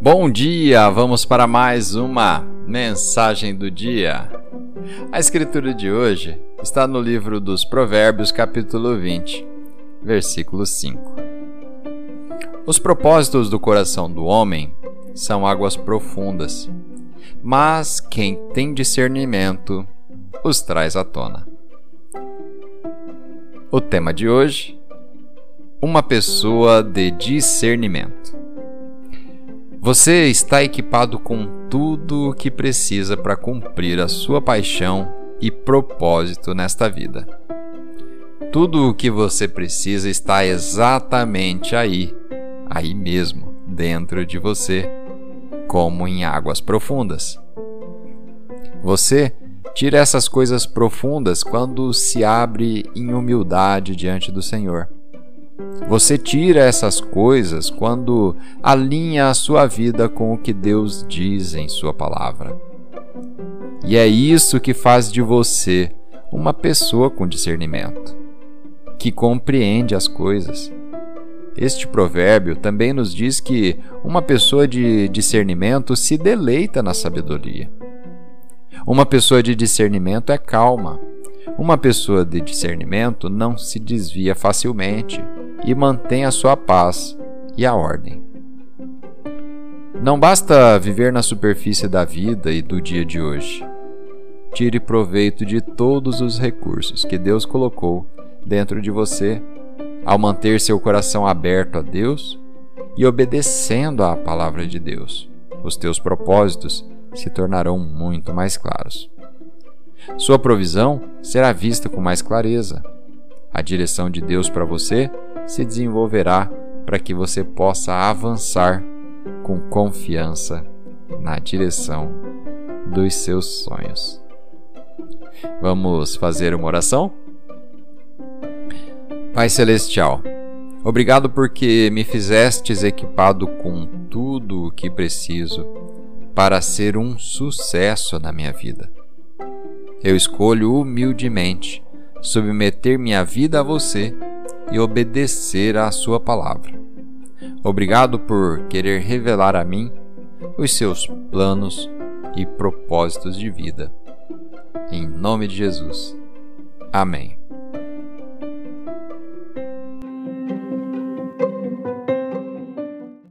Bom dia, vamos para mais uma mensagem do dia. A escritura de hoje está no livro dos Provérbios, capítulo 20, versículo 5. Os propósitos do coração do homem são águas profundas, mas quem tem discernimento os traz à tona. O tema de hoje uma pessoa de discernimento. Você está equipado com tudo o que precisa para cumprir a sua paixão e propósito nesta vida. Tudo o que você precisa está exatamente aí, aí mesmo, dentro de você, como em águas profundas. Você tira essas coisas profundas quando se abre em humildade diante do Senhor você tira essas coisas quando alinha a sua vida com o que Deus diz em Sua palavra. E é isso que faz de você uma pessoa com discernimento, que compreende as coisas. Este provérbio também nos diz que uma pessoa de discernimento se deleita na sabedoria. Uma pessoa de discernimento é calma. Uma pessoa de discernimento não se desvia facilmente e mantém a sua paz e a ordem. Não basta viver na superfície da vida e do dia de hoje. Tire proveito de todos os recursos que Deus colocou dentro de você ao manter seu coração aberto a Deus e obedecendo à palavra de Deus. Os teus propósitos se tornarão muito mais claros. Sua provisão será vista com mais clareza. A direção de Deus para você se desenvolverá para que você possa avançar com confiança na direção dos seus sonhos. Vamos fazer uma oração? Pai Celestial, obrigado porque me fizestes equipado com tudo o que preciso para ser um sucesso na minha vida. Eu escolho humildemente submeter minha vida a você e obedecer à Sua palavra. Obrigado por querer revelar a mim os seus planos e propósitos de vida. Em nome de Jesus. Amém.